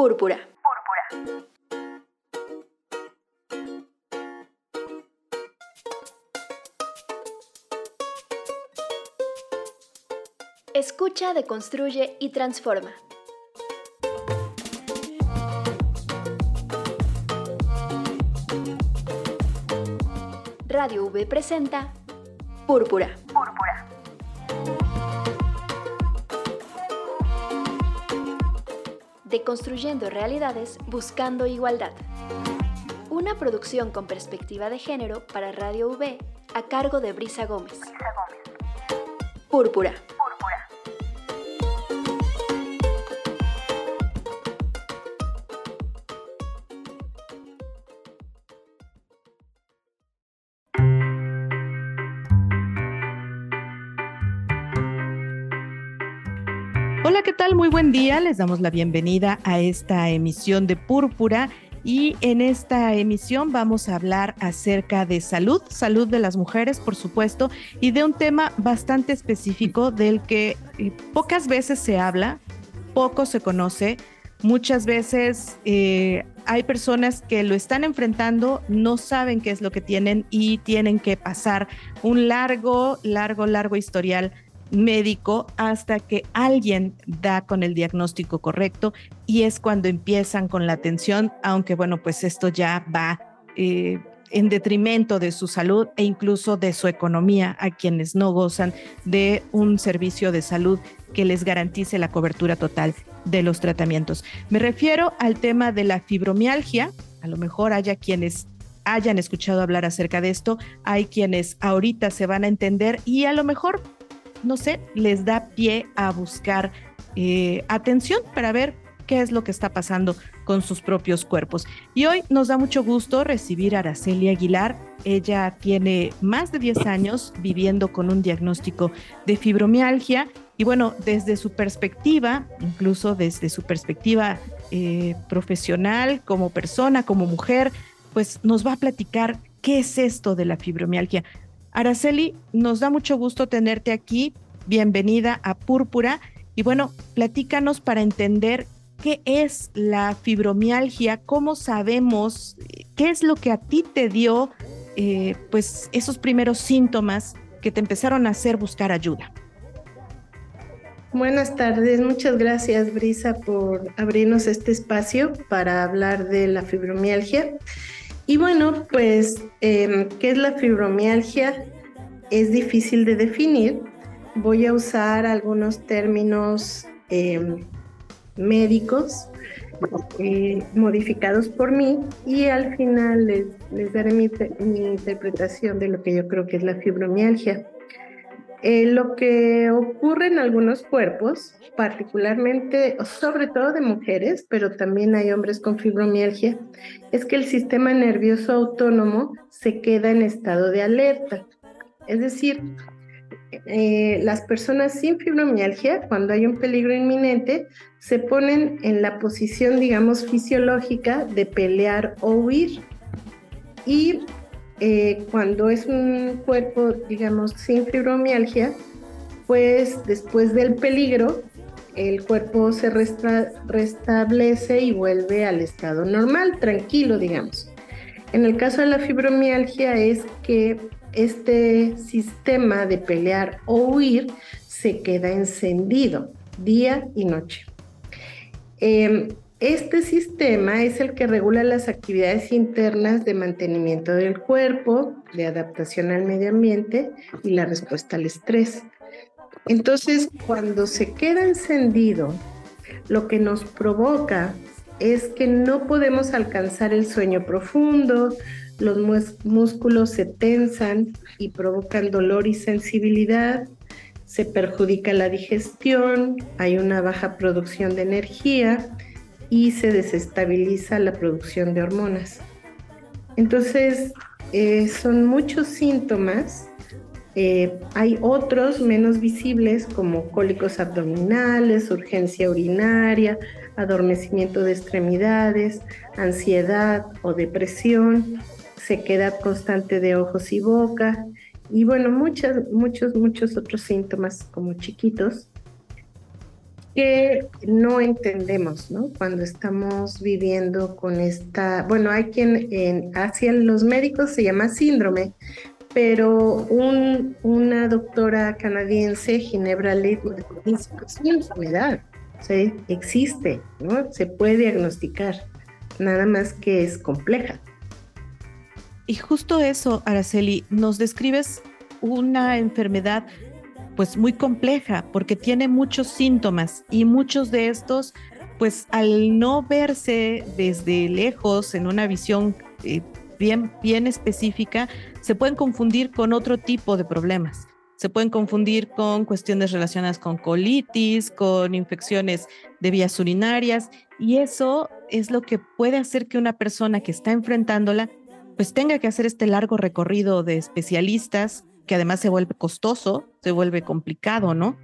Púrpura. Escucha, deconstruye y transforma. Radio V presenta Púrpura. Púrpura. Deconstruyendo realidades buscando igualdad. Una producción con perspectiva de género para Radio V a cargo de Brisa Gómez. Púrpura. Día. Les damos la bienvenida a esta emisión de Púrpura. Y en esta emisión vamos a hablar acerca de salud, salud de las mujeres, por supuesto, y de un tema bastante específico del que eh, pocas veces se habla, poco se conoce. Muchas veces eh, hay personas que lo están enfrentando, no saben qué es lo que tienen y tienen que pasar un largo, largo, largo historial médico hasta que alguien da con el diagnóstico correcto y es cuando empiezan con la atención, aunque bueno, pues esto ya va eh, en detrimento de su salud e incluso de su economía a quienes no gozan de un servicio de salud que les garantice la cobertura total de los tratamientos. Me refiero al tema de la fibromialgia, a lo mejor haya quienes hayan escuchado hablar acerca de esto, hay quienes ahorita se van a entender y a lo mejor no sé, les da pie a buscar eh, atención para ver qué es lo que está pasando con sus propios cuerpos. Y hoy nos da mucho gusto recibir a Araceli Aguilar. Ella tiene más de 10 años viviendo con un diagnóstico de fibromialgia y bueno, desde su perspectiva, incluso desde su perspectiva eh, profesional, como persona, como mujer, pues nos va a platicar qué es esto de la fibromialgia. Araceli, nos da mucho gusto tenerte aquí. Bienvenida a Púrpura. Y bueno, platícanos para entender qué es la fibromialgia, cómo sabemos, qué es lo que a ti te dio, eh, pues esos primeros síntomas que te empezaron a hacer buscar ayuda. Buenas tardes, muchas gracias Brisa por abrirnos este espacio para hablar de la fibromialgia. Y bueno, pues, em, ¿qué es la fibromialgia? Es difícil de definir. Voy a usar algunos términos em, médicos eh, modificados por mí y al final les, daré mi interpretación de lo que yo creo que es la fibromialgia. Eh, lo que ocurre en algunos cuerpos, particularmente, sobre todo de mujeres, pero también hay hombres con fibromialgia, es que el sistema nervioso autónomo se queda en estado de alerta. Es decir, eh, las personas sin fibromialgia, cuando hay un peligro inminente, se ponen en la posición, digamos, fisiológica de pelear o huir. Y eh, cuando es un cuerpo, digamos, sin fibromialgia, pues después del peligro, el cuerpo se restablece y vuelve al estado normal, tranquilo, digamos. En el caso de la fibromialgia es que este sistema de pelear o huir se queda encendido día y noche. Em, este sistema es el que regula las actividades internas de mantenimiento del cuerpo, de adaptación al medio ambiente y la respuesta al estrés. Entonces, cuando se queda encendido, lo que nos provoca es que no podemos alcanzar el sueño profundo, los músculos se tensan y provocan dolor y sensibilidad, se perjudica la digestión, hay una baja producción de energía, y se desestabiliza la producción de hormonas. Entonces, eh, son muchos síntomas. Eh, hay otros menos visibles como cólicos abdominales, urgencia urinaria, adormecimiento de extremidades, ansiedad o depresión, sequedad constante de ojos y boca y bueno, muchos, muchos, muchos otros síntomas como chiquitos que no entendemos, ¿no? Cuando estamos viviendo con esta, bueno, hay quien en, hacia los médicos se llama síndrome, pero un, una doctora canadiense, Ginebra Leitman, dice es una enfermedad, ¿sí? existe, ¿no? Se puede diagnosticar, nada más que es compleja. Y justo eso, Araceli, nos describes una enfermedad pues muy compleja porque tiene muchos síntomas y muchos de estos pues al no verse desde lejos en una visión eh, bien, bien específica, se pueden confundir con otro tipo de problemas. Se pueden confundir con cuestiones relacionadas con colitis, con infecciones de vías urinarias y eso es lo que puede hacer que una persona que está enfrentándola pues tenga que hacer este largo recorrido de especialistas que además se vuelve costoso, se vuelve complicado, ¿no?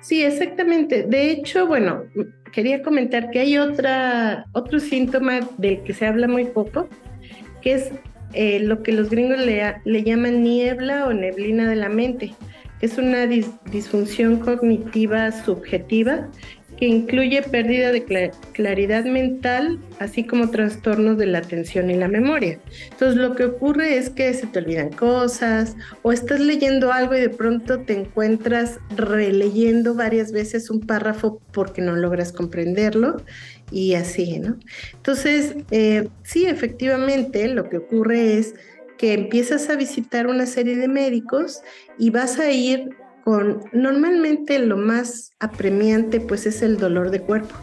Sí, exactamente. De hecho, bueno, quería comentar que hay otra, otro síntoma del que se habla muy poco, que es eh, lo que los gringos le, le, llaman niebla o neblina de la mente, que es una disfunción cognitiva subjetiva que incluye pérdida de claridad mental, así como trastornos de la atención y la memoria. Entonces lo que ocurre es que se te olvidan cosas o estás leyendo algo y de pronto te encuentras releyendo varias veces un párrafo porque no logras comprenderlo y así, ¿no? Entonces, eh, sí, efectivamente, lo que ocurre es que empiezas a visitar una serie de médicos y vas a ir con normalmente lo más apremiante pues es el dolor de cuerpo.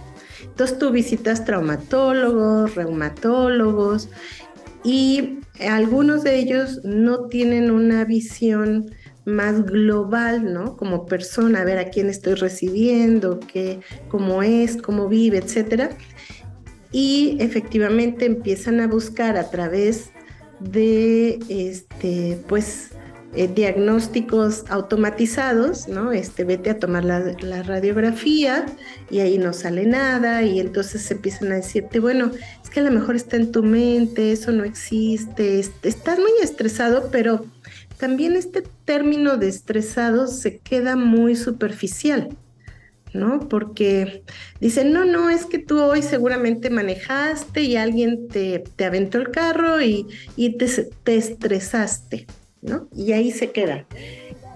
Entonces tú visitas traumatólogos, reumatólogos y algunos de ellos no tienen una visión más global, ¿no? Como persona, a ver a quién estoy recibiendo, qué, cómo es, cómo vive, etcétera. Y efectivamente empiezan a buscar a través de este, pues eh, diagnósticos automatizados, ¿no? Este, vete a tomar la, radiografía y ahí no sale nada y entonces empiezan a decirte, bueno, es que a lo mejor está en tu mente, eso no existe, estás muy estresado, pero también este término de estresado se queda muy superficial. ¿no? Porque dicen, no, no, es que tú hoy seguramente manejaste y alguien te, te aventó el carro y, y te, te, estresaste. Y ahí se queda.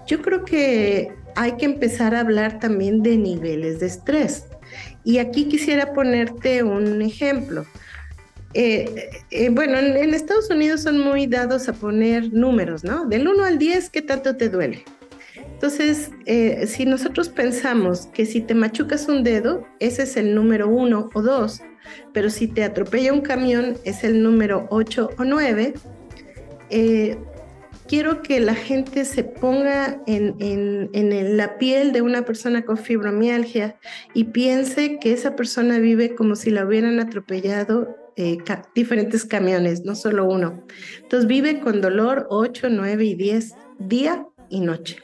Yo creo que hay que empezar a hablar también de niveles de estrés. Y aquí quisiera ponerte un ejemplo. Eh, eh, bueno, en, Estados Unidos son muy dados a poner números, ¿no? Del 1 al 10, ¿qué tanto te duele? Entonces, eh, si nosotros pensamos que si te machucas un dedo, ese es el número 1 o 2, pero si te atropella un camión, es el número 8 o 9, quiero que la gente se ponga en, la piel de una persona con fibromialgia y piense que esa persona vive como si la hubieran atropellado eh, diferentes camiones, no solo uno. Entonces vive con dolor 8, 9 y 10 día y noche.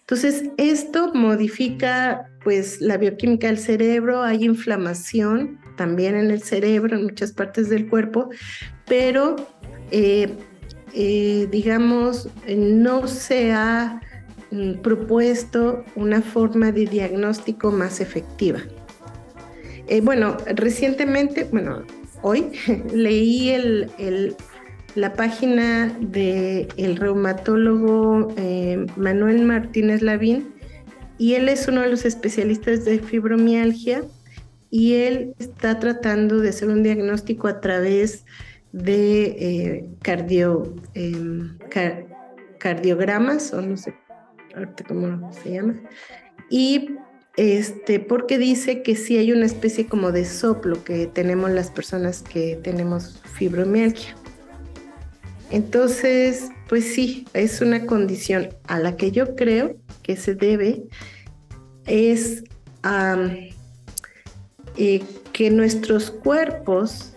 Entonces esto modifica pues la bioquímica del cerebro, hay inflamación también en el cerebro, en muchas partes del cuerpo, pero eh, eh, digamos, no se ha mm, propuesto una forma de diagnóstico más efectiva. Eh, bueno, recientemente, bueno, hoy leí el, la página del el reumatólogo eh, Manuel Martínez Lavín y él es uno de los especialistas de fibromialgia y él está tratando de hacer un diagnóstico a través de eh, cardio, em, cardiogramas, o no sé cómo se llama, y este, porque dice que sí hay una especie como de soplo que tenemos las personas que tenemos fibromialgia. Entonces, pues sí, es una condición a la que yo creo que se debe es eh, que nuestros cuerpos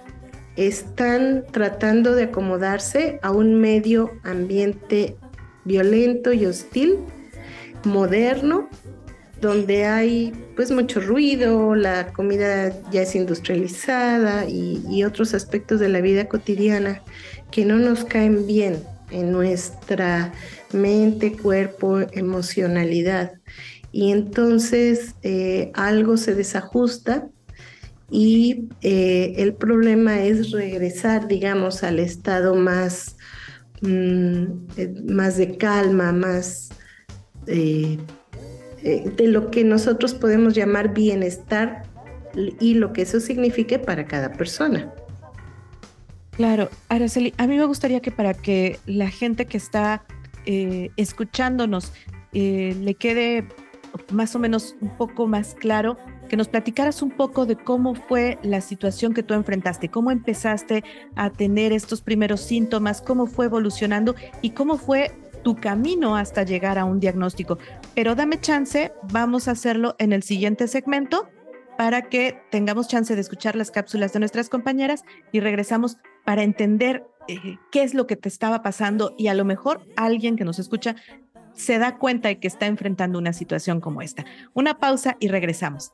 están tratando de acomodarse a un medio ambiente violento y hostil, moderno, donde hay pues mucho ruido, la comida ya es industrializada y, otros aspectos de la vida cotidiana que no nos caen bien en nuestra mente, cuerpo, emocionalidad. y entonces eh, algo se desajusta y eh, el problema es regresar, digamos, al estado más, mm, eh, más de calma, más de lo que nosotros podemos llamar bienestar y lo que eso signifique para cada persona. Claro, Araceli, a mí me gustaría que para que la gente que está escuchándonos le quede más o menos un poco más claro, que nos platicaras un poco de cómo fue la situación que tú enfrentaste, cómo empezaste a tener estos primeros síntomas, cómo fue evolucionando y cómo fue tu camino hasta llegar a un diagnóstico. Pero dame chance, vamos a hacerlo en el siguiente segmento para que tengamos chance de escuchar las cápsulas de nuestras compañeras y regresamos para entender eh, qué es lo que te estaba pasando y a lo mejor alguien que nos escucha se da cuenta de que está enfrentando una situación como esta. Una pausa y regresamos.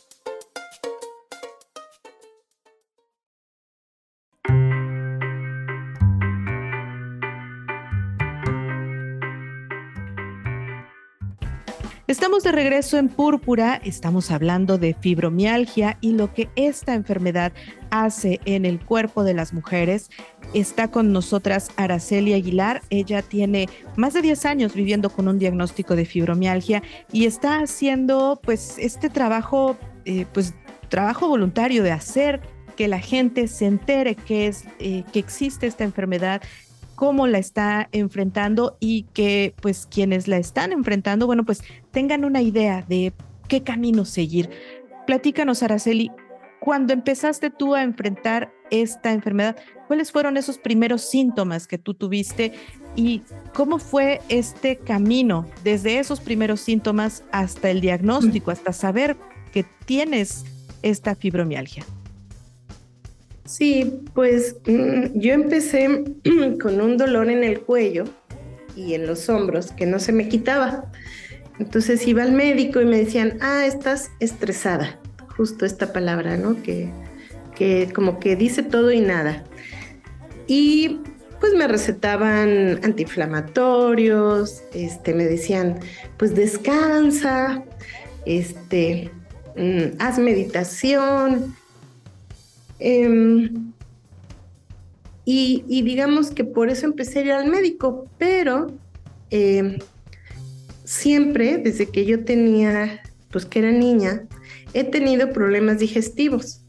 Estamos de regreso en Púrpura, estamos hablando de fibromialgia y lo que esta enfermedad hace en el cuerpo de las mujeres. Está con nosotras Araceli Aguilar, ella tiene más de 10 años viviendo con un diagnóstico de fibromialgia y está haciendo pues este trabajo, eh, pues trabajo voluntario de hacer que la gente se entere que, es, eh, que existe esta enfermedad, cómo la está enfrentando y que pues quienes la están enfrentando, bueno, pues tengan una idea de qué camino seguir. Platícanos, Araceli, cuando empezaste tú a enfrentar esta enfermedad, ¿cuáles fueron esos primeros síntomas que tú tuviste y cómo fue este camino desde esos primeros síntomas hasta el diagnóstico, hasta saber que tienes esta fibromialgia? Sí, pues mm, yo empecé con un dolor en el cuello y en los hombros que no se me quitaba. Entonces iba al médico y me decían, ah, estás estresada. Justo esta palabra, ¿no? Que, que como que dice todo y nada. Y pues me recetaban antiinflamatorios, este, me decían, pues descansa, este, mm, haz meditación, Em, y, digamos que por eso empecé a ir al médico, pero em, siempre, desde que yo tenía, pues que era niña, he tenido problemas digestivos.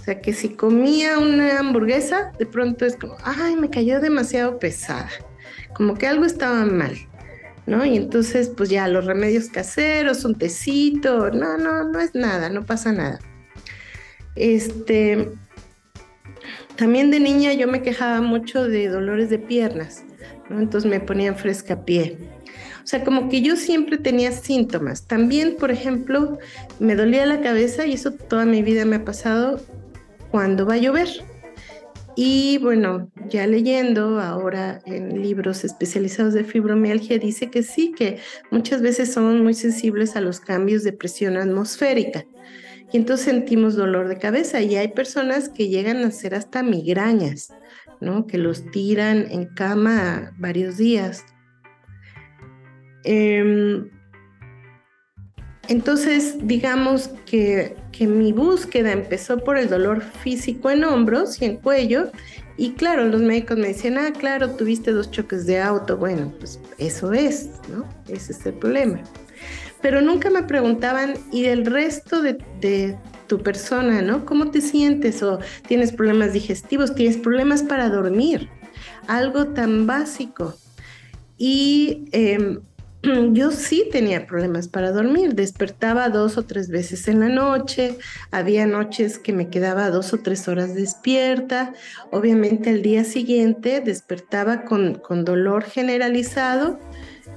O sea, que si comía una hamburguesa, de pronto es como, ay, me cayó demasiado pesada, como que algo estaba mal, ¿no? Y entonces, pues ya los remedios caseros, un tecito, no, no, no es nada, no pasa nada. Este, también de niña yo me quejaba mucho de dolores de piernas, entonces me ponían fresca pie. O sea, como que yo siempre tenía síntomas. También, por ejemplo, me dolía la cabeza y eso toda mi vida me ha pasado cuando va a llover. Y bueno, ya leyendo ahora en libros especializados de fibromialgia, dice que sí, que muchas veces somos muy sensibles a los cambios de presión atmosférica y entonces sentimos dolor de cabeza y hay personas que llegan a ser hasta migrañas, ¿no? Que los tiran en cama varios días. Em, entonces, digamos que, que, mi búsqueda empezó por el dolor físico en hombros y en cuello. Y claro, los médicos me decían, ah, claro, tuviste dos choques de auto. Bueno, pues eso es, ¿no? Ese es el problema pero nunca me preguntaban, ¿y del resto de, tu persona, ¿no? ¿Cómo te sientes? ¿O tienes problemas digestivos? ¿Tienes problemas para dormir? Algo tan básico. Y em, yo sí tenía problemas para dormir. Despertaba dos o tres veces en la noche. Había noches que me quedaba dos o tres horas despierta. Obviamente al día siguiente despertaba con, con dolor generalizado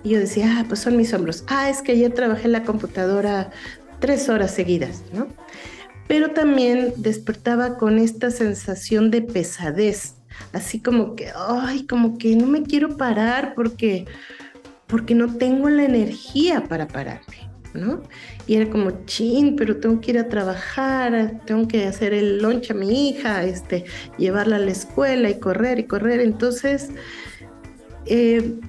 y yo decía, ah, pues son mis hombros. Ah, es que ayer trabajé en la computadora tres horas seguidas, ¿no? Pero también despertaba con esta sensación de pesadez, así como que, ay, como que no me quiero parar porque, porque no tengo la energía para pararme, ¿no? Y era como, chin, pero tengo que ir a trabajar, tengo que hacer el lunch a mi hija, este, llevarla a la escuela y correr y correr. Entonces, eh,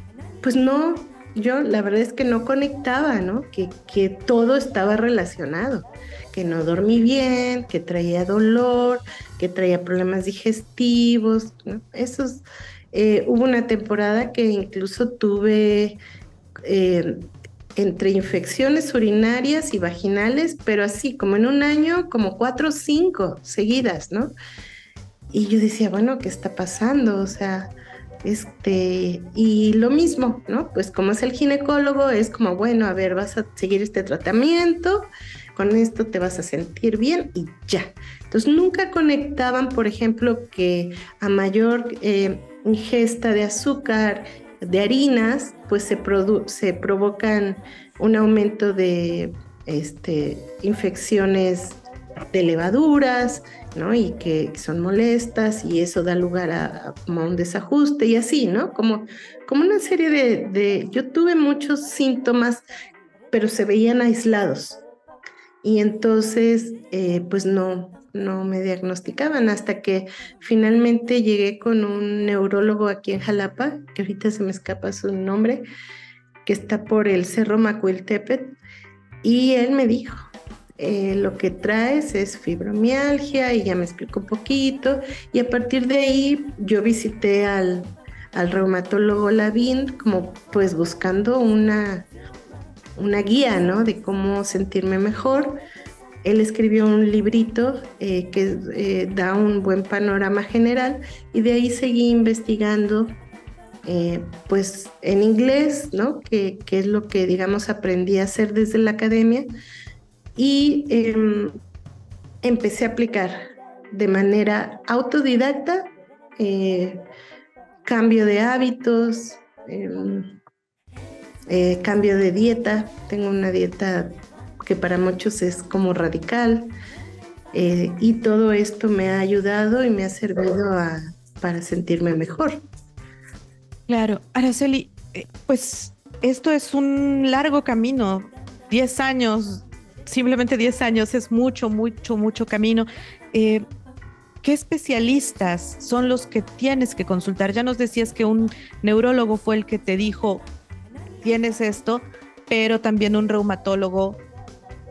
pues no, yo la verdad es que no conectaba, ¿no? Que, que todo estaba relacionado, que no dormí bien, que traía dolor, que traía problemas digestivos, ¿no? Esos, eh, hubo una temporada que incluso tuve eh, entre infecciones urinarias y vaginales, pero así como en un año, como cuatro o cinco seguidas, ¿no? Y yo decía, bueno, ¿qué está pasando? O sea, este, y lo mismo, ¿no? Pues como es el ginecólogo, es como, bueno, a ver, vas a seguir este tratamiento, con esto te vas a sentir bien y ya. Entonces nunca conectaban, por ejemplo, que a mayor eh, ingesta de azúcar de harinas, pues se, se provocan un aumento de este, infecciones de levaduras, ¿no? Y que son molestas y eso da lugar a, un desajuste y así, ¿no? Como, como una serie de, de, Yo tuve muchos síntomas, pero se veían aislados. Y entonces, eh, pues no, no me diagnosticaban hasta que finalmente llegué con un neurólogo aquí en Jalapa, que ahorita se me escapa su nombre, que está por el Cerro Macuiltepet, y él me dijo, eh, lo que traes es fibromialgia y ya me explicó un poquito y a partir de ahí yo visité al, al reumatólogo Lavín como pues buscando una, una guía, ¿no? De cómo sentirme mejor él escribió un librito eh, que eh, da un buen panorama general y de ahí seguí investigando pues en inglés, ¿no? Que, es lo que digamos aprendí a hacer desde la academia y em, empecé a aplicar de manera autodidacta cambio de hábitos, em, cambio de dieta, tengo una dieta que para muchos es como radical. Eh, y todo esto me ha ayudado y me ha servido para sentirme mejor. Claro, Araceli, eh, pues esto es un largo camino, 10 años, simplemente 10 años es mucho, mucho, mucho camino. Eh, ¿Qué especialistas son los que tienes que consultar? Ya nos decías que un neurólogo fue el que te dijo, tienes esto, pero también un reumatólogo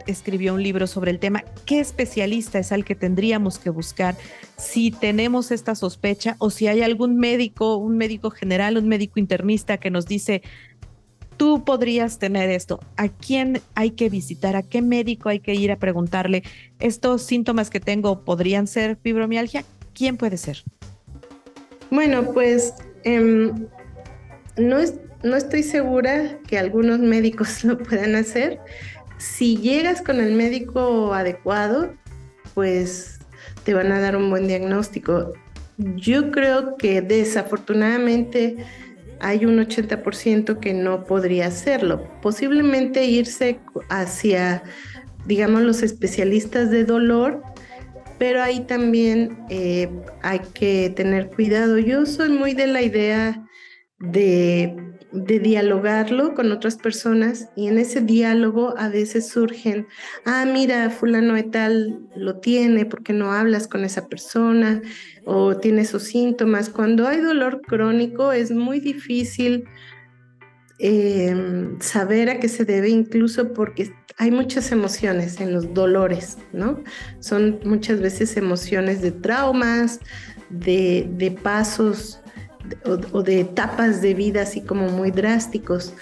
escribió un libro sobre el tema. ¿Qué especialista es al que tendríamos que buscar si tenemos esta sospecha o si hay algún médico, un médico general, un médico internista que nos dice, tú podrías tener esto? ¿A quién hay que visitar? ¿A qué médico hay que ir a preguntarle? ¿Estos síntomas que tengo podrían ser fibromialgia? ¿Quién puede ser? Bueno, pues em, no, no estoy segura que algunos médicos lo puedan hacer si llegas con el médico adecuado, pues te van a dar un buen diagnóstico. Yo creo que desafortunadamente hay un 80% que no podría hacerlo. Posiblemente irse hacia, digamos, los especialistas de dolor, pero ahí también eh, hay que tener cuidado. Yo soy muy de la idea de de dialogarlo con otras personas y en ese diálogo a veces surgen, ah, mira, fulano de tal lo tiene, porque no hablas con esa persona? O tiene esos síntomas. Cuando hay dolor crónico es muy difícil em, saber a qué se debe, incluso porque hay muchas emociones en los dolores, ¿no? Son muchas veces emociones de traumas, de, de pasos o, de etapas de vida así como muy drásticos.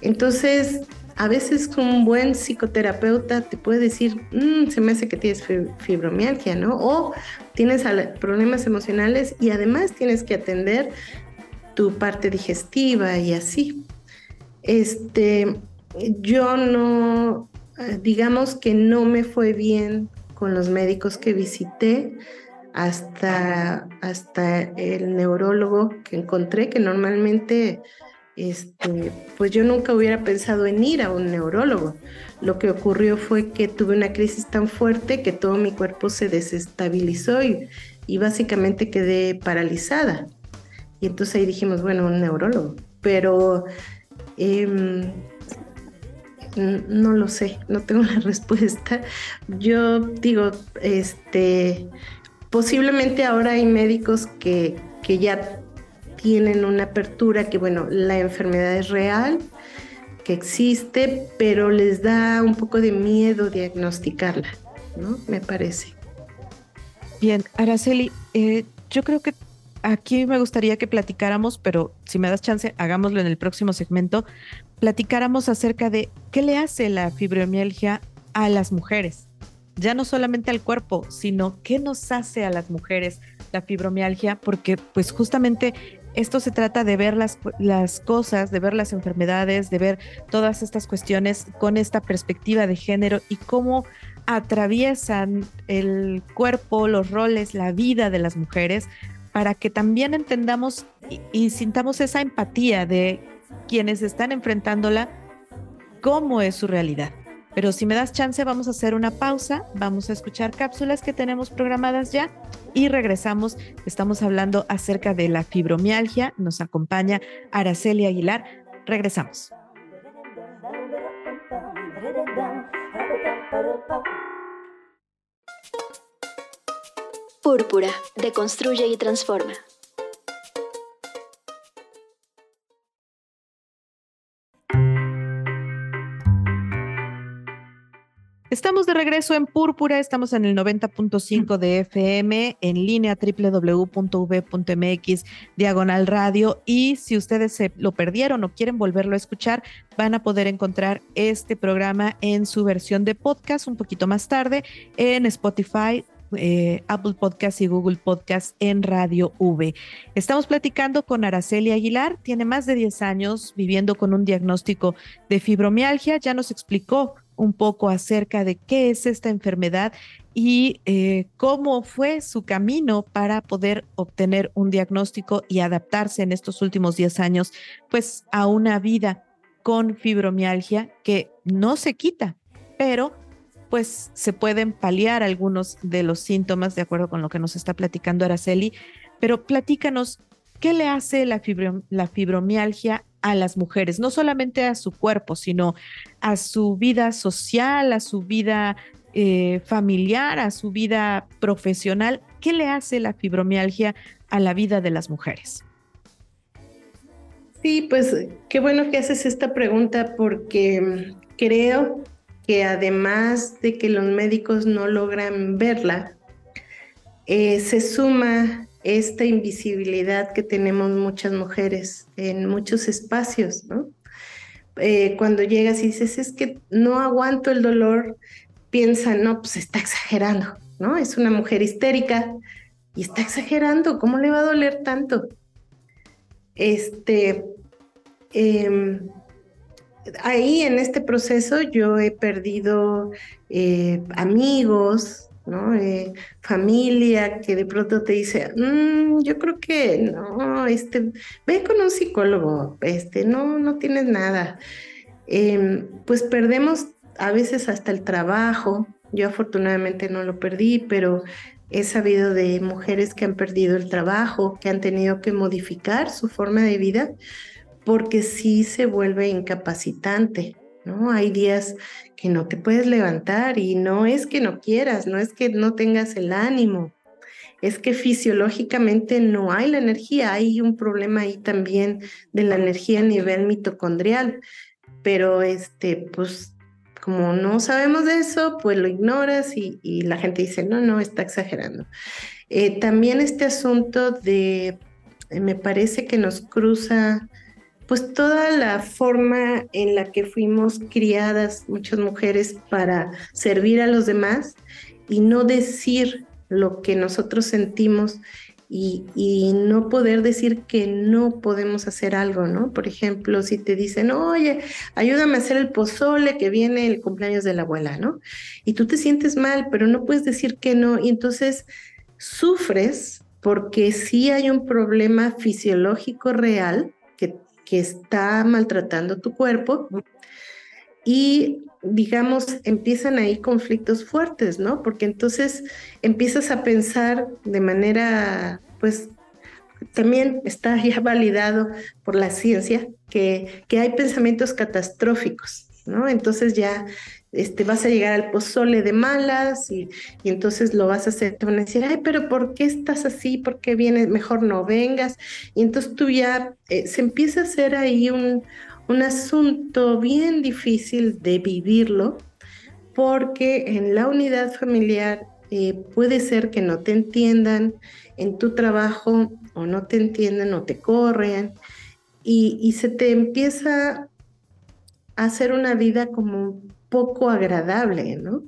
Entonces, a veces un buen psicoterapeuta te puede decir, mm, se me hace que tienes fibromialgia, ¿no? O tienes problemas emocionales y además tienes que atender tu parte digestiva y así. Este, yo no, digamos que no me fue bien con los médicos que visité hasta, hasta el neurólogo que encontré, que normalmente, este, pues yo nunca hubiera pensado en ir a un neurólogo. Lo que ocurrió fue que tuve una crisis tan fuerte que todo mi cuerpo se desestabilizó y, y básicamente quedé paralizada. Y entonces ahí dijimos, bueno, un neurólogo. Pero em, no lo sé, no tengo la respuesta. Yo digo, este, posiblemente ahora hay médicos que, que ya tienen una apertura, que bueno, la enfermedad es real, que existe, pero les da un poco de miedo diagnosticarla, ¿no? Me parece. Bien, Araceli, eh, yo creo que aquí me gustaría que platicáramos, pero si me das chance, hagámoslo en el próximo segmento, platicáramos acerca de qué le hace la fibromialgia a las mujeres. Ya no solamente al cuerpo, sino qué nos hace a las mujeres la fibromialgia, porque pues justamente esto se trata de ver las, las cosas, de ver las enfermedades, de ver todas estas cuestiones con esta perspectiva de género y cómo atraviesan el cuerpo, los roles, la vida de las mujeres, para que también entendamos y, sintamos esa empatía de quienes están enfrentándola, cómo es su realidad. Pero si me das chance, vamos a hacer una pausa, vamos a escuchar cápsulas que tenemos programadas ya y regresamos. Estamos hablando acerca de la fibromialgia. Nos acompaña Araceli Aguilar. Regresamos. Púrpura, deconstruye y transforma. Estamos de regreso en Púrpura, estamos en el 90.5 de FM, en línea www.v.mx, diagonal radio, y si ustedes se lo perdieron o quieren volverlo a escuchar, van a poder encontrar este programa en su versión de podcast un poquito más tarde en Spotify, eh, Apple Podcast y Google Podcast en Radio V. Estamos platicando con Araceli Aguilar, tiene más de 10 años viviendo con un diagnóstico de fibromialgia, ya nos explicó un poco acerca de qué es esta enfermedad y eh, cómo fue su camino para poder obtener un diagnóstico y adaptarse en estos últimos 10 años, pues a una vida con fibromialgia que no se quita, pero pues se pueden paliar algunos de los síntomas de acuerdo con lo que nos está platicando Araceli, pero platícanos, ¿qué le hace la, la fibromialgia a las mujeres, no solamente a su cuerpo, sino a su vida social, a su vida eh, familiar, a su vida profesional. ¿Qué le hace la fibromialgia a la vida de las mujeres? Sí, pues qué bueno que haces esta pregunta porque creo que además de que los médicos no logran verla, eh, se suma esta invisibilidad que tenemos muchas mujeres en muchos espacios, ¿no? Eh, cuando llegas y dices, es que no aguanto el dolor, piensa, no, pues está exagerando, ¿no? Es una mujer histérica y está exagerando, ¿cómo le va a doler tanto? Este, em, ahí en este proceso yo he perdido eh, amigos, ¿no? Eh, familia que de pronto te dice, mm, yo creo que no, este, ve con un psicólogo, este, no, no tienes nada. Em, pues perdemos a veces hasta el trabajo. Yo afortunadamente no lo perdí, pero he sabido de mujeres que han perdido el trabajo, que han tenido que modificar su forma de vida porque sí se vuelve incapacitante. ¿No? Hay días que no te puedes levantar y no es que no quieras, no es que no tengas el ánimo, es que fisiológicamente no hay la energía, hay un problema ahí también de la energía a nivel mitocondrial, pero este, pues como no sabemos de eso, pues lo ignoras y, la gente dice, no, no, está exagerando. Eh, también este asunto de, me parece que nos cruza pues toda la forma en la que fuimos criadas muchas mujeres para servir a los demás y no decir lo que nosotros sentimos y, no poder decir que no podemos hacer algo, ¿no? Por ejemplo, si te dicen, oye, ayúdame a hacer el pozole que viene el cumpleaños de la abuela, ¿no? Y tú te sientes mal, pero no puedes decir que no, y entonces sufres porque sí hay un problema fisiológico real que que está maltratando tu cuerpo y digamos, empiezan ahí conflictos fuertes, ¿no? Porque entonces empiezas a pensar de manera, pues, también está ya validado por la ciencia que, que hay pensamientos catastróficos, ¿no? Entonces ya este, vas a llegar al pozole de malas y, entonces lo vas a hacer, te van a decir, ay, pero ¿por qué estás así? ¿Por qué vienes? Mejor no vengas. Y entonces tú ya eh, se empieza a hacer ahí un, un asunto bien difícil de vivirlo, porque en la unidad familiar eh, puede ser que no te entiendan en tu trabajo o no te entiendan o te corren y se te empieza a hacer una vida como poco agradable, ¿no?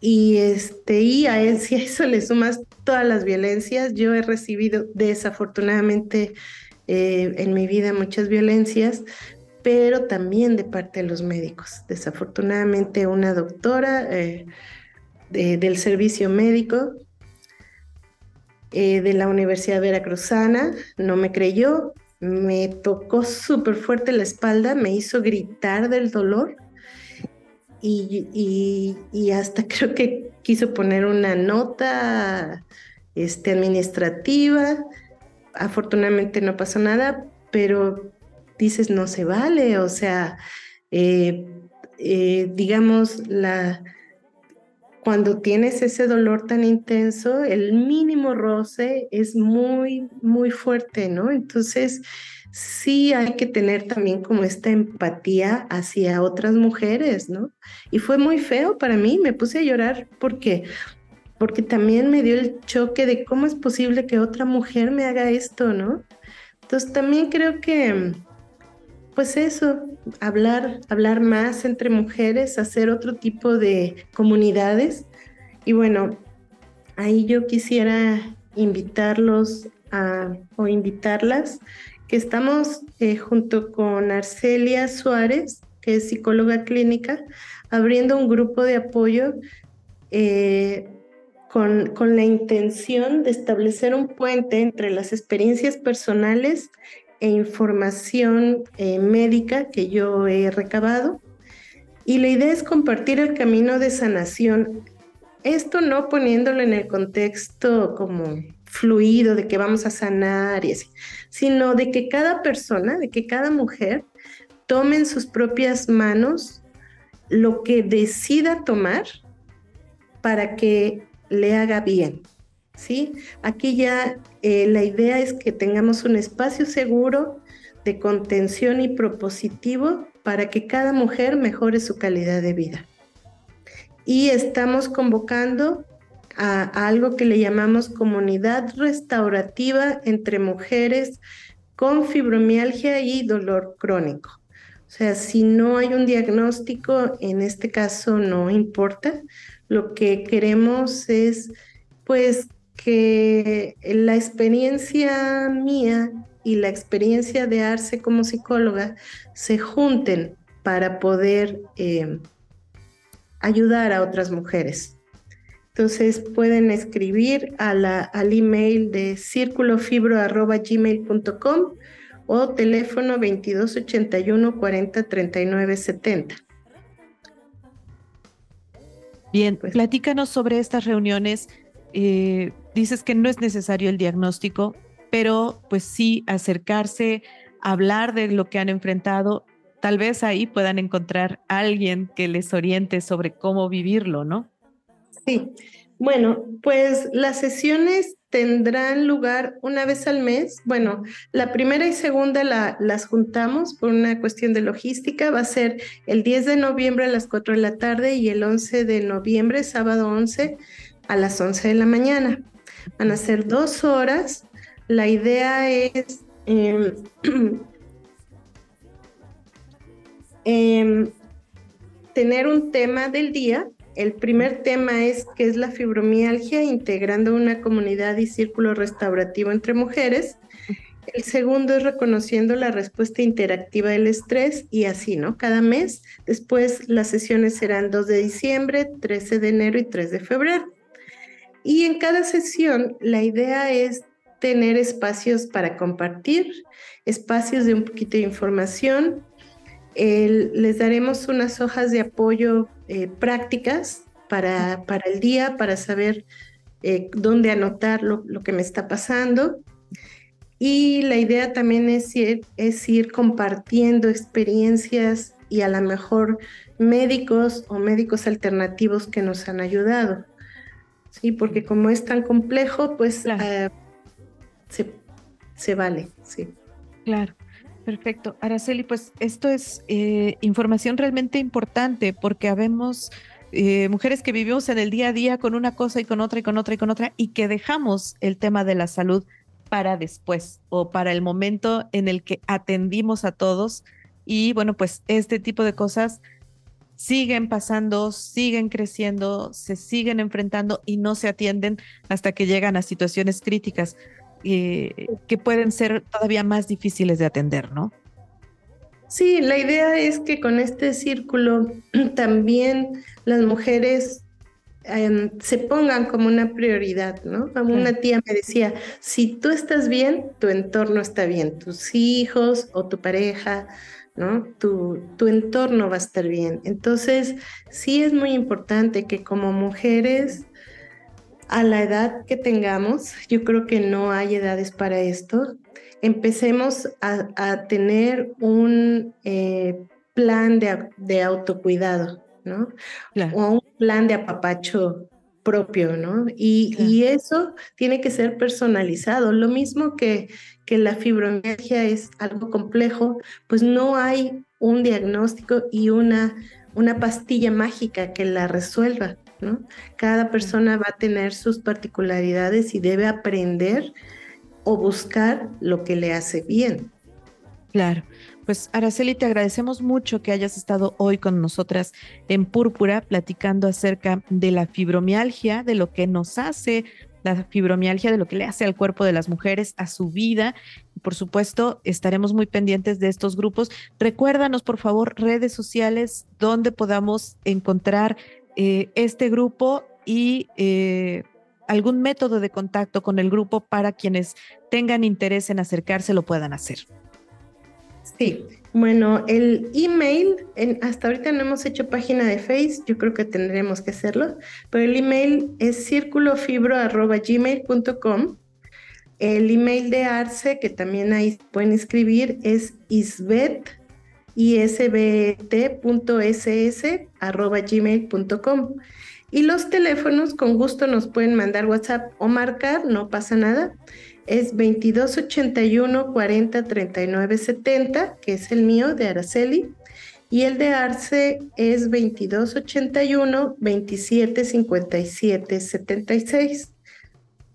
Y, este, y a, a eso le sumas todas las violencias, yo he recibido desafortunadamente eh, en mi vida muchas violencias, pero también de parte de los médicos. Desafortunadamente una doctora eh, del servicio médico eh, de la Universidad Veracruzana no me creyó, me tocó súper fuerte la espalda, me hizo gritar del dolor y, y, hasta creo que quiso poner una nota este, administrativa. Afortunadamente no pasó nada, pero dices, no se vale, o sea, eh, eh, digamos, la, cuando tienes ese dolor tan intenso, el mínimo roce es muy, muy fuerte, ¿no? Entonces, sí hay que tener también como esta empatía hacia otras mujeres, ¿no? Y fue muy feo para mí, me puse a llorar porque porque también me dio el choque de cómo es posible que otra mujer me haga esto, ¿no? Entonces también creo que pues eso, hablar, hablar más entre mujeres, hacer otro tipo de comunidades. Y bueno, ahí yo quisiera invitarlos a, o invitarlas que estamos eh, junto con Arcelia Suárez, que es psicóloga clínica, abriendo un grupo de apoyo eh, con, con, la intención de establecer un puente entre las experiencias personales e información eh, médica que yo he recabado. Y la idea es compartir el camino de sanación. Esto no poniéndolo en el contexto como fluido de que vamos a sanar y así, sino de que cada persona, de que cada mujer tome en sus propias manos lo que decida tomar para que le haga bien. ¿sí? Aquí ya eh, la idea es que tengamos un espacio seguro de contención y propositivo para que cada mujer mejore su calidad de vida. Y estamos convocando a, algo que le llamamos comunidad restaurativa entre mujeres con fibromialgia y dolor crónico. O sea, si no hay un diagnóstico, en este caso no importa. Lo que queremos es, pues, que la experiencia mía y la experiencia de Arce como psicóloga se junten para poder eh, ayudar a otras mujeres. Entonces pueden escribir a la, al email de círculofibro.gmail.com o teléfono 2281 40 39 70. Bien, pues, platícanos sobre estas reuniones. Eh, dices que no es necesario el diagnóstico, pero pues sí acercarse, hablar de lo que han enfrentado, tal vez ahí puedan encontrar a alguien que les oriente sobre cómo vivirlo, ¿no? Sí, bueno, pues las sesiones tendrán lugar una vez al mes. Bueno, la primera y segunda la, las juntamos por una cuestión de logística. Va a ser el 10 de noviembre a las 4 de la tarde y el 11 de noviembre, sábado 11, a las 11 de la mañana. Van a ser dos horas. La idea es em, em, tener un tema del día el primer tema es qué es la fibromialgia, integrando una comunidad y círculo restaurativo entre mujeres. El segundo es reconociendo la respuesta interactiva del estrés y así, ¿no? Cada mes. Después las sesiones serán 2 de diciembre, 13 de enero y 3 de febrero. Y en cada sesión la idea es tener espacios para compartir, espacios de un poquito de información. les daremos unas hojas de apoyo eh, prácticas para, para, el día, para saber eh, dónde anotar lo, que me está pasando. Y la idea también es ir, es ir compartiendo experiencias y a lo mejor médicos o médicos alternativos que nos han ayudado. Sí, porque como es tan complejo, pues eh, se, vale, sí. Claro. Perfecto. Araceli, pues esto es eh, información realmente importante porque habemos eh, mujeres que vivimos en el día a día con una cosa y con otra y con otra y con otra y que dejamos el tema de la salud para después o para el momento en el que atendimos a todos. Y bueno, pues este tipo de cosas siguen pasando, siguen creciendo, se siguen enfrentando y no se atienden hasta que llegan a situaciones críticas eh, que pueden ser todavía más difíciles de atender, ¿no? Sí, la idea es que con este círculo también las mujeres em, se pongan como una prioridad, ¿no? Una tía me decía, si tú estás bien, tu entorno está bien, tus hijos o tu pareja, ¿no? Tu, tu entorno va a estar bien. Entonces, sí es muy importante que como mujeres, a la edad que tengamos, yo creo que no hay edades para esto, empecemos a, tener un eh, plan de, autocuidado, ¿no? O un plan de apapacho propio, ¿no? Y, eso tiene que ser personalizado. Lo mismo que, que la fibromialgia es algo complejo, pues no hay un diagnóstico y una, una pastilla mágica que la resuelva, Cada persona va a tener sus particularidades y debe aprender o buscar lo que le hace bien. Claro. Pues Araceli, te agradecemos mucho que hayas estado hoy con nosotras en Púrpura platicando acerca de la fibromialgia, de lo que nos hace la fibromialgia, de lo que le hace al cuerpo de las mujeres, a su vida. Por supuesto, estaremos muy pendientes de estos grupos. Recuérdanos, por favor, redes sociales donde podamos encontrar eh, este grupo y eh, algún método de contacto con el grupo para quienes tengan interés en acercarse lo puedan hacer. Sí, bueno, el email, hasta ahorita no hemos hecho página de Face, yo creo que tendremos que hacerlo, pero el email es circulofibro.gmail.com. El email de Arce, que también ahí pueden escribir, es isbet, isbt.ss.gmail.com. Y los teléfonos, con gusto nos pueden mandar WhatsApp o marcar, no pasa nada. Es 2281 40 39 70, que es el mío de Araceli. Y el de Arce es 2281 27 57 76.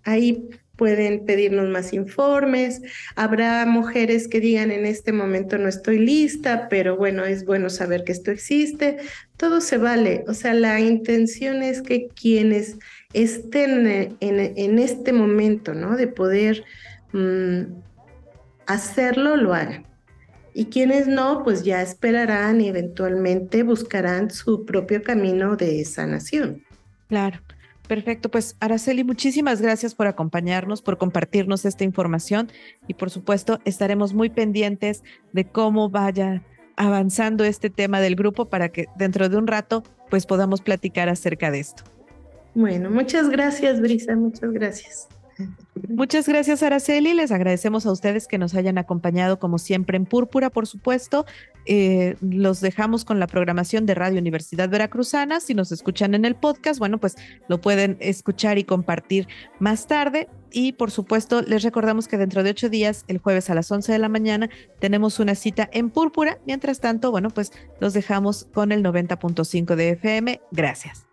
Ahí pueden pedirnos más informes. Habrá mujeres que digan en este momento no estoy lista, pero bueno, es bueno saber que esto existe. Todo se vale. O sea, la intención es que quienes estén en, este momento, ¿no? De poder mm, hacerlo, lo hagan. Y quienes no, pues ya esperarán y eventualmente buscarán su propio camino de sanación. Claro. Perfecto, pues Araceli, muchísimas gracias por acompañarnos, por compartirnos esta información y por supuesto estaremos muy pendientes de cómo vaya avanzando este tema del grupo para que dentro de un rato pues podamos platicar acerca de esto. Bueno, muchas gracias Brisa, muchas gracias. Muchas gracias, Araceli. Les agradecemos a ustedes que nos hayan acompañado, como siempre, en Púrpura, por supuesto. Eh, los dejamos con la programación de Radio Universidad Veracruzana. Si nos escuchan en el podcast, bueno, pues lo pueden escuchar y compartir más tarde. Y por supuesto, les recordamos que dentro de ocho días, el jueves a las 11 de la mañana, tenemos una cita en Púrpura. Mientras tanto, bueno, pues los dejamos con el 90.5 de FM. Gracias.